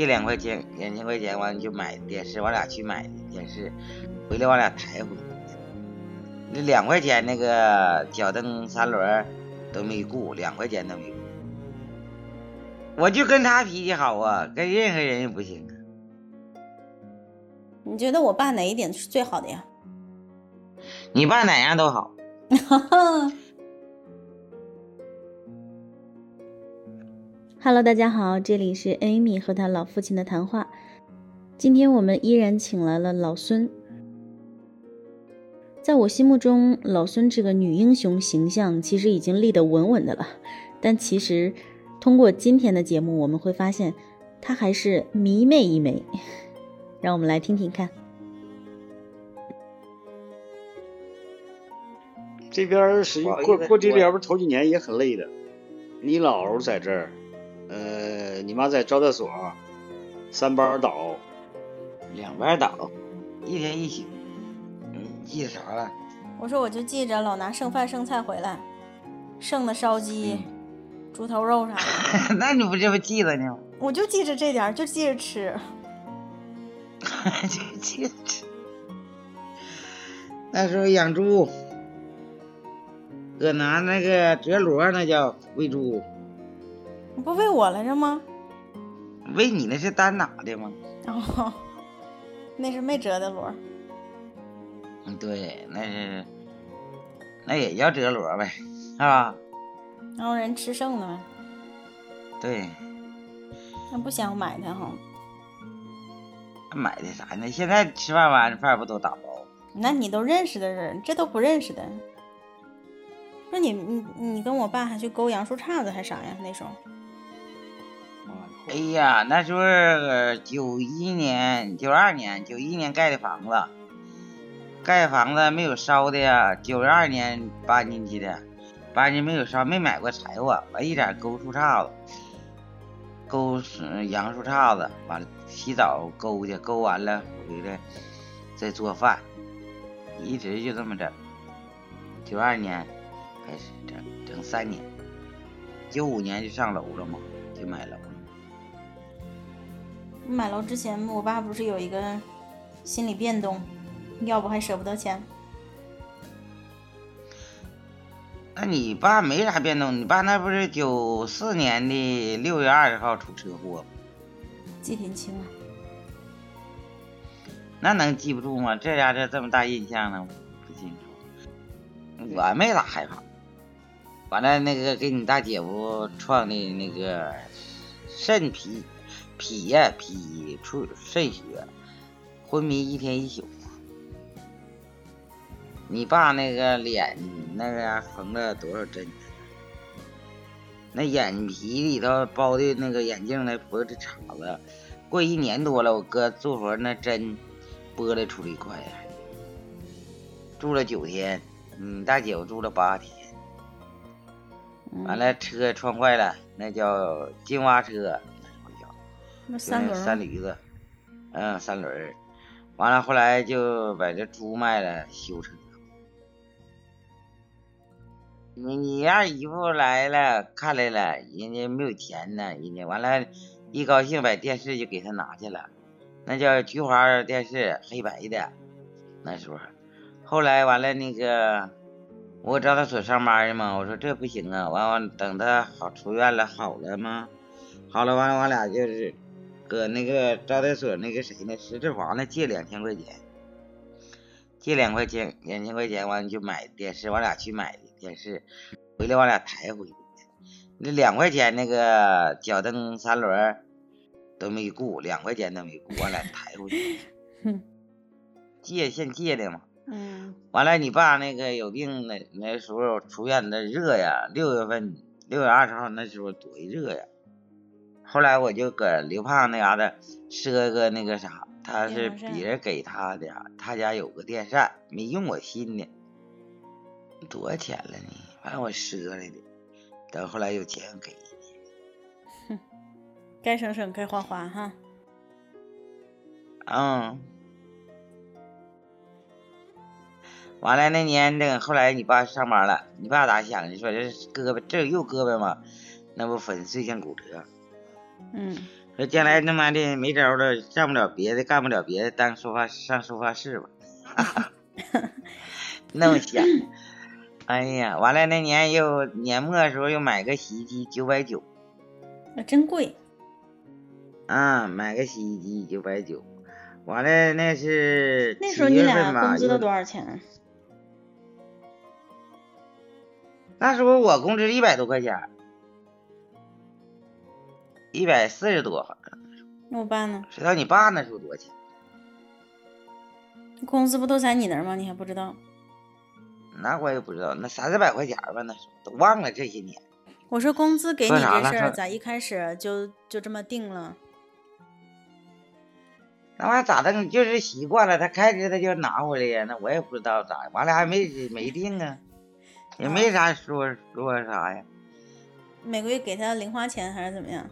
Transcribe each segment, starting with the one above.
借两块钱两千块钱，完了就买电视，我俩去买电视，回来我俩抬回去。那两块钱那个脚蹬三轮都没雇，两块钱都没雇。我就跟他脾气好啊，跟任何人也不行。你觉得我爸哪一点是最好的呀？你爸哪样都好。Hello，大家好，这里是 Amy 和她老父亲的谈话。今天我们依然请来了老孙。在我心目中，老孙这个女英雄形象其实已经立得稳稳的了，但其实通过今天的节目，我们会发现她还是迷妹一枚。让我们来听听看。这边实际过过这边不头几年也很累的。你姥在这儿，呃，你妈在招待所，三班倒，两班倒，一天一宿。记啥了？我说我就记着老拿剩饭剩菜回来，剩的烧鸡、猪头肉啥的。那你不这不记着呢？我就记着这点，就记着吃。就记着吃。那时候养猪，搁拿那个折箩那叫喂猪。不喂我来着吗？喂你那是单拿的吗？哦，那是没折的螺。嗯，对，那是，那也叫折螺呗，是吧？然后人吃剩的呗。对。那不想买的哈。买的啥呢？现在吃饭完饭不都打包？那你都认识的人，这都不认识的。那你你你跟我爸还去勾杨树杈子还啥呀？那时候。哎呀，那时候九一年、九二年、九一年盖的房子。盖房子没有烧的呀，九二年搬进去的，搬进没有烧，没买过柴火，完一点勾树杈子，勾杨树杈子，完了洗澡勾去，勾完了回来再做饭，一直就这么整。九二年开始整，整三年，九五年就上楼了嘛，就买楼了。买楼之前，我爸不是有一个心理变动？要不还舍不得钱？那你爸没啥变动，你爸那不是九四年的六月二十号出车祸记挺清啊。那能记不住吗？这家这这么大印象呢？不清楚。我没咋害怕。完了，那个给你大姐夫创的那个肾脾脾呀脾出肾血，昏迷一天一宿。你爸那个脸那个缝了多少针？那眼皮里头包的那个眼镜那脖子茬子，过一年多了，我哥做活那针剥了出来一块呀。住了九天，你大姐夫住了八天。完了车撞坏了，那叫金蛙车，那三轮三驴子，嗯，三轮完了后来就把这猪卖了修车。你你二姨夫来了，看来了，人家没有钱呢，人家完了，一高兴把电视就给他拿去了，那叫菊花电视，黑白的，那时候，后来完了那个，我找他所上班的嘛，我说这不行啊，完完等他好出院了好了吗？好了完了，我俩就是搁那个招待所那个谁呢，石志华那借两千块钱，借两块钱两千块钱完了就买电视，我俩去买的。电视回来，我俩抬回去。那两块钱那个脚蹬三轮都没雇，两块钱都没雇，我俩抬回去。借现借的嘛。嗯。完了，你爸那个有病那那时候出院那热呀，六月份六月二十号那时候多热呀。后来我就搁刘胖那嘎达赊个那个啥，他是别人给他的，他家有个电扇，没用过新的。多少钱了呢？反正我赊来的，等后来有钱给你。哼，该省省，该花花哈。嗯。完了那年，等后来你爸上班了，你爸咋想的？说这胳膊这右胳膊嘛，那不粉碎性骨折。嗯。说将来他妈的没招了，上不了别的，干不了别的，当收发上收发室吧。那么想，哎呀，完了那年又年末的时候又买个洗衣机九百九，那真贵。啊，买个洗衣机九百九，完了那是那时候你俩工资都多少钱？那时候我工资一百多块钱，一百四十多好像。那我爸呢？知道你爸那时候多少钱？工资不都在你那儿吗？你还不知道？那我也不知道，那三四百块钱吧，那时候都忘了这些年。我说工资给你这事儿咋一开始就就这么定了？那玩意儿咋的？就是习惯了，他开支他就拿回来呀。那我也不知道咋，完了还没没定啊，也没啥说说啥呀。每个月给他零花钱还是怎么样？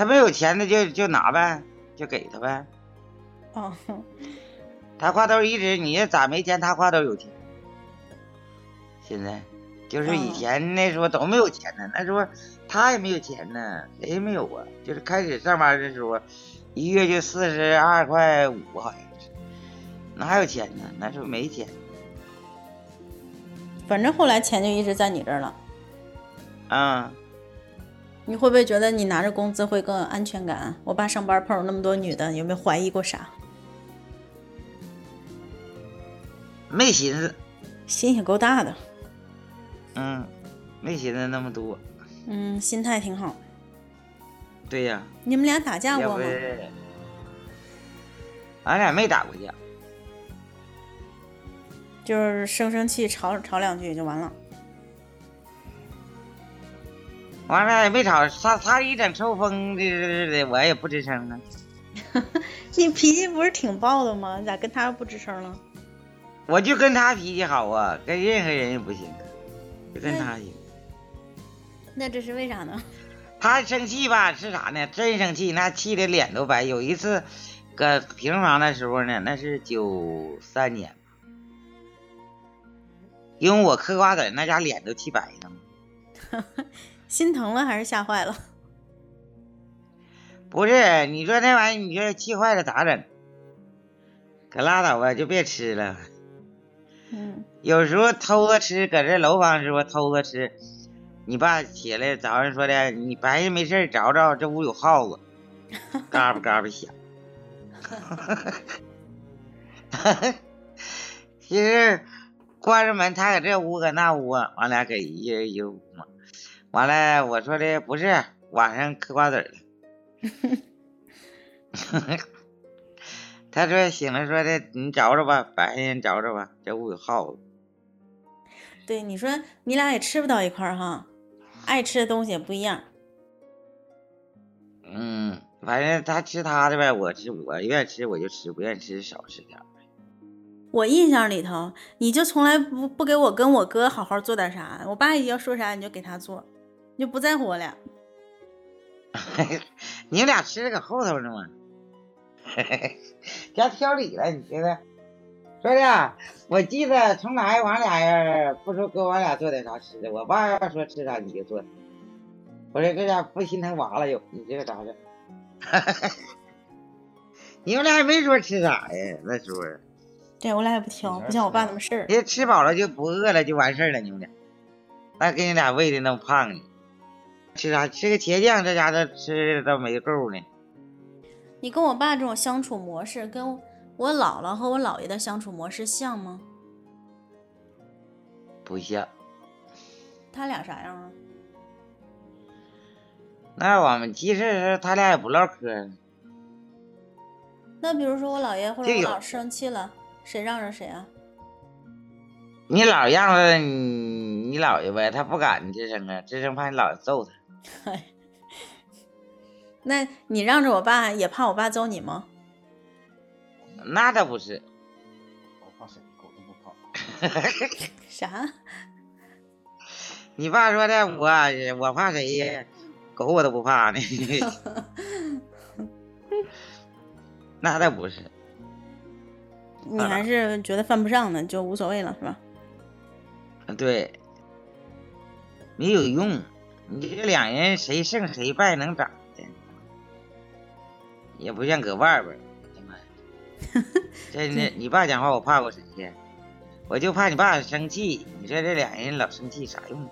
他没有钱，那就就拿呗，就给他呗。哦。他挎兜一直，你咋没钱？他挎兜有钱。现在就是以前那时候都没有钱呢，那时候。他也没有钱呢，谁也没有啊。就是开始上班的时候，一月就四十二块五，好像是，哪有钱呢？那时候没钱。反正后来钱就一直在你这儿了。啊。你会不会觉得你拿着工资会更有安全感？我爸上班碰上那么多女的，有没有怀疑过啥？没寻思。心也够大的。嗯，没寻思那么多。嗯，心态挺好。对呀。你们俩打架过吗？俺俩没打过架，就是生生气吵吵两句就完了。完了也没吵，他他一整抽风的的，我也不吱声了。你脾气不是挺暴的吗？你咋跟他不吱声了？我就跟他脾气好啊，跟任何人也不行，就跟他行。那这是为啥呢？他生气吧，是啥呢？真生气，那气的脸都白。有一次，搁平房的时候呢，那是九三年，因为我嗑瓜子，那家脸都气白了。心疼了还是吓坏了？不是，你说那玩意儿，你说气坏了咋整？可拉倒吧，就别吃了。嗯。有时候偷着吃，搁这楼房时候偷着吃。你爸起来早上说的，你白天没事找找这屋有耗子，嘎巴嘎巴响。其实关着门，他搁这屋搁那屋，俺俩搁一人一屋嘛。完了，我说的不是晚上嗑瓜子了。他说醒了说的，你找找吧，白天找找吧，这屋有耗子。对，你说你俩也吃不到一块儿哈。爱吃的东西也不一样。嗯，反正他吃他的呗，我吃我愿意吃我就吃，不愿意吃少吃点我印象里头，你就从来不不给我跟我哥好好做点啥，我爸要说啥你就给他做，你就不在乎我俩。你们俩吃的搁后头呢嘛，家挑理了，你觉得？说的，我记得从来我俩人不说给我俩做点啥吃的，我爸要说吃啥你就做。我说这家不心疼娃了又，你这个咋整？你们俩也没说吃啥呀？那时候。对我俩也不挑，不像我爸那么事儿。你吃饱了就不饿了就完事儿了，你们俩，那给你俩喂的那么胖呢？吃啥？吃个茄酱，这家伙吃都没够呢。你跟我爸这种相处模式跟。我姥姥和我姥爷的相处模式像吗？不像。他俩啥样啊？那我们其实他俩也不唠嗑。那比如说我姥爷或者我姥生气了，谁让着谁啊？你姥让着你你姥爷呗，他不敢吱声啊，吱声怕你姥爷揍他。那你让着我爸，也怕我爸揍你吗？那倒不是，我怕谁？狗都不怕。啥？你爸说的，我我怕谁呀？狗我都不怕呢。那倒不是。你还是觉得犯不上呢，就无所谓了，是吧？对，没有用，你这两人谁胜谁败能咋的？也不像搁外边。真的，你爸讲话我怕过谁去？我就怕你爸生气。你说这两人老生气啥用？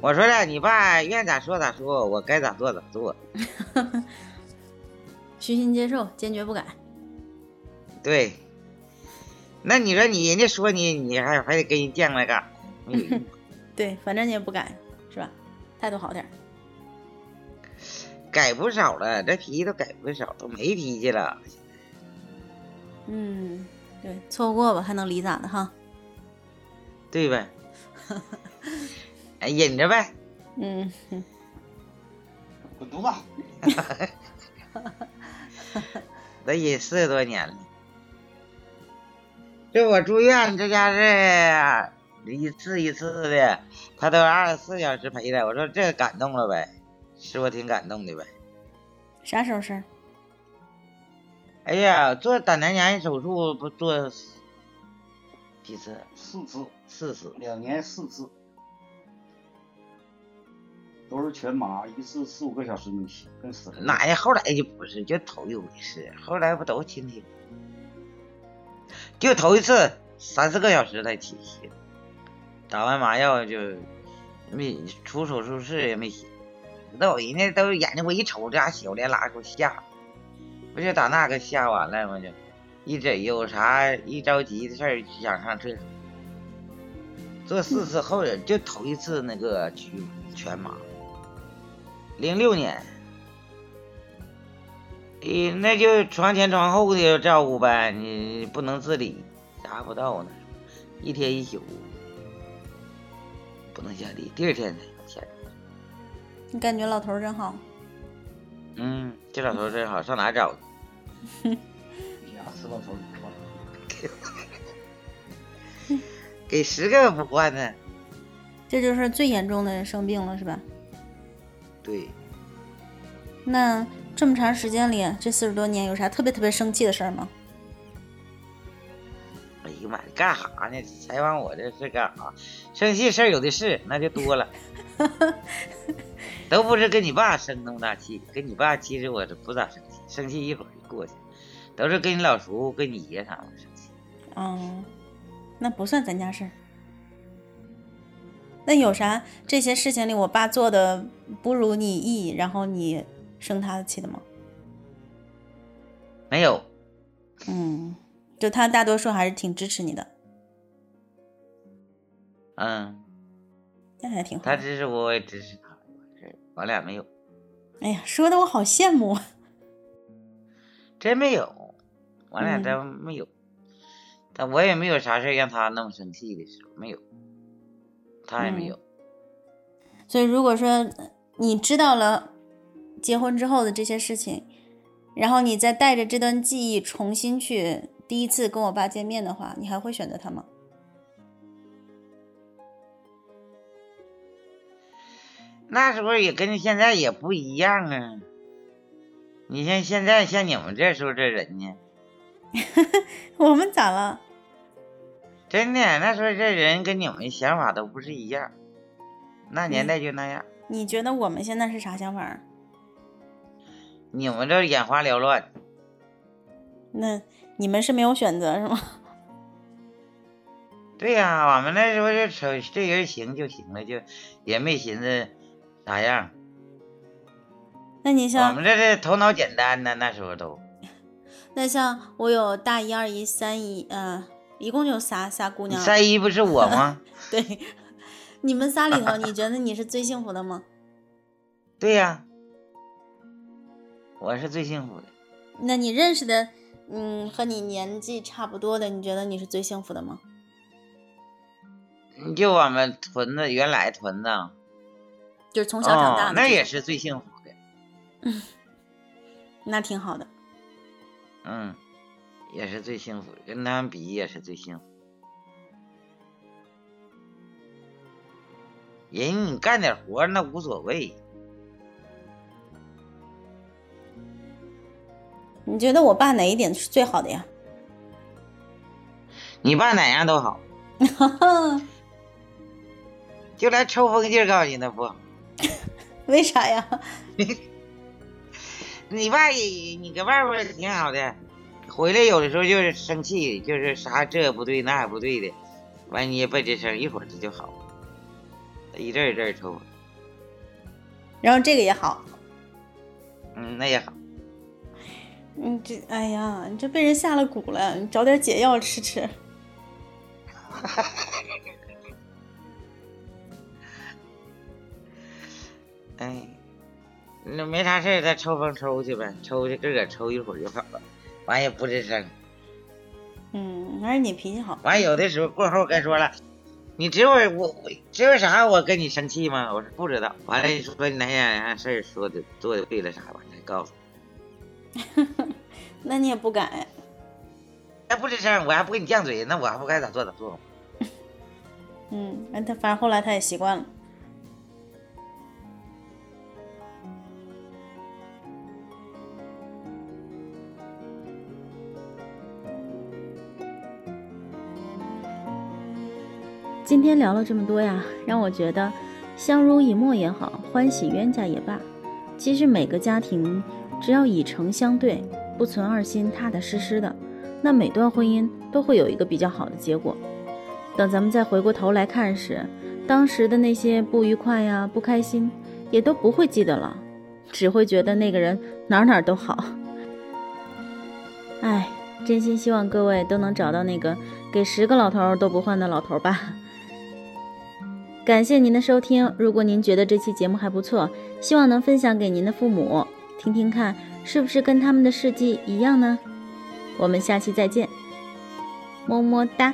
我说了，你爸愿咋说咋说，我该咋做咋做。虚心接受，坚决不改。对。那你说你人家说你，你还还得跟人犟来干？对，反正你也不改？态度好点儿。改不少了，这脾气都改不少，都没脾气了。嗯，对，错过吧，还能离咋的哈？对呗。哎，忍着呗。嗯。滚犊子！都忍四十多年了。这我住院，这家是一次一次的，他都二十四小时陪着。我说这感动了呗，是我挺感动的呗。啥时候事儿？哎呀，做胆囊炎手术不做几次？四次，四次，两年四次，都是全麻，一次四五个小时没醒，跟死了。哪呀？后来就不是，就头一回事，后来不都清醒？就头一次三四个小时才起醒，打完麻药就没出手术室也没醒。那我人家都眼睛我一瞅，这家小连拉给我吓。不就打那个吓完了吗？就一整有啥一着急的事儿想上厕所，做四次后人就头一次那个全全麻，零六年，你那就床前床后的照顾呗，你不能自理，达不到呢，一天一宿不能下地，第二天才下地。你感觉老头真好？嗯，这老头真好，上哪找去？哼，俩死老头给十个不换呢？这就是最严重的生病了，是吧？对。那这么长时间里，这四十多年有啥特别特别生气的事儿吗？哎呀妈，干啥呢？采访我这是干啥？生气事儿有的是，那就多了。都不是跟你爸生那么大气，跟你爸其实我是不咋生气，生气一会儿就过去，都是跟你老叔、跟你爷他们生气。哦，那不算咱家事儿。那有啥这些事情里，我爸做的不如你意，然后你生他的气的吗？没有。嗯，就他大多数还是挺支持你的。嗯，那还挺好。他支持我，我也支持他。我俩没有，哎呀，说的我好羡慕。真没有，我俩真没有。但我也没有啥事让他那么生气的时候，没有，他也没有。所以，如果说你知道了结婚之后的这些事情，然后你再带着这段记忆重新去第一次跟我爸见面的话，你还会选择他吗？那时候也跟现在也不一样啊！你像现在像你们这时候这人呢？我们咋了？真的，那时候这人跟你们想法都不是一样。那年代就那样。你觉得我们现在是啥想法？你们这眼花缭乱。那你们是没有选择是吗？对呀，我们那时候就瞅这人行就行了，就也没寻思。咋样？那你像我们这是头脑简单呢，那时候都。那像我有大姨、二姨、三姨，嗯，一共就仨仨姑娘。三姨不是我吗？对，你们仨里头，你觉得你是最幸福的吗？对呀，我是最幸福的。那你认识的，嗯，和你年纪差不多的，你觉得你是最幸福的吗？就我们屯子原来屯子。就是从小长大，那也是最幸福的。嗯，那挺好的。嗯，也是最幸福，跟他们比也是最幸福。人你干点活那无所谓。你觉得我爸哪一点是最好的呀？你爸哪样都好。就来抽风劲儿，告诉你那不？为啥呀？你爸也你搁外边挺好的，回来有的时候就是生气，就是啥这也不对那也不对的，完你也不吱声，一会儿他就好，一阵一阵抽。然后这个也好，嗯，那也好。嗯，这哎呀，你这被人下了蛊了，你找点解药吃吃。哎，那没啥事再抽风抽去呗，抽去自个抽一会儿就好了，完也不吱声。嗯，还是你脾气好。完有的时候过后该说了。你知道我我知道啥？我跟你生气吗？我说不知道。完了，你说你哪件啥事说的做的对了啥？完才告诉。那你也不改。那不吱声，我还不跟你犟嘴，那我还不该咋做咋做吗？嗯，那他反正后来他也习惯了。今天聊了这么多呀，让我觉得相濡以沫也好，欢喜冤家也罢，其实每个家庭只要以诚相对，不存二心，踏踏实实的，那每段婚姻都会有一个比较好的结果。等咱们再回过头来看时，当时的那些不愉快呀、不开心，也都不会记得了，只会觉得那个人哪哪都好。哎，真心希望各位都能找到那个给十个老头都不换的老头吧。感谢您的收听。如果您觉得这期节目还不错，希望能分享给您的父母听听看，是不是跟他们的事迹一样呢？我们下期再见，么么哒。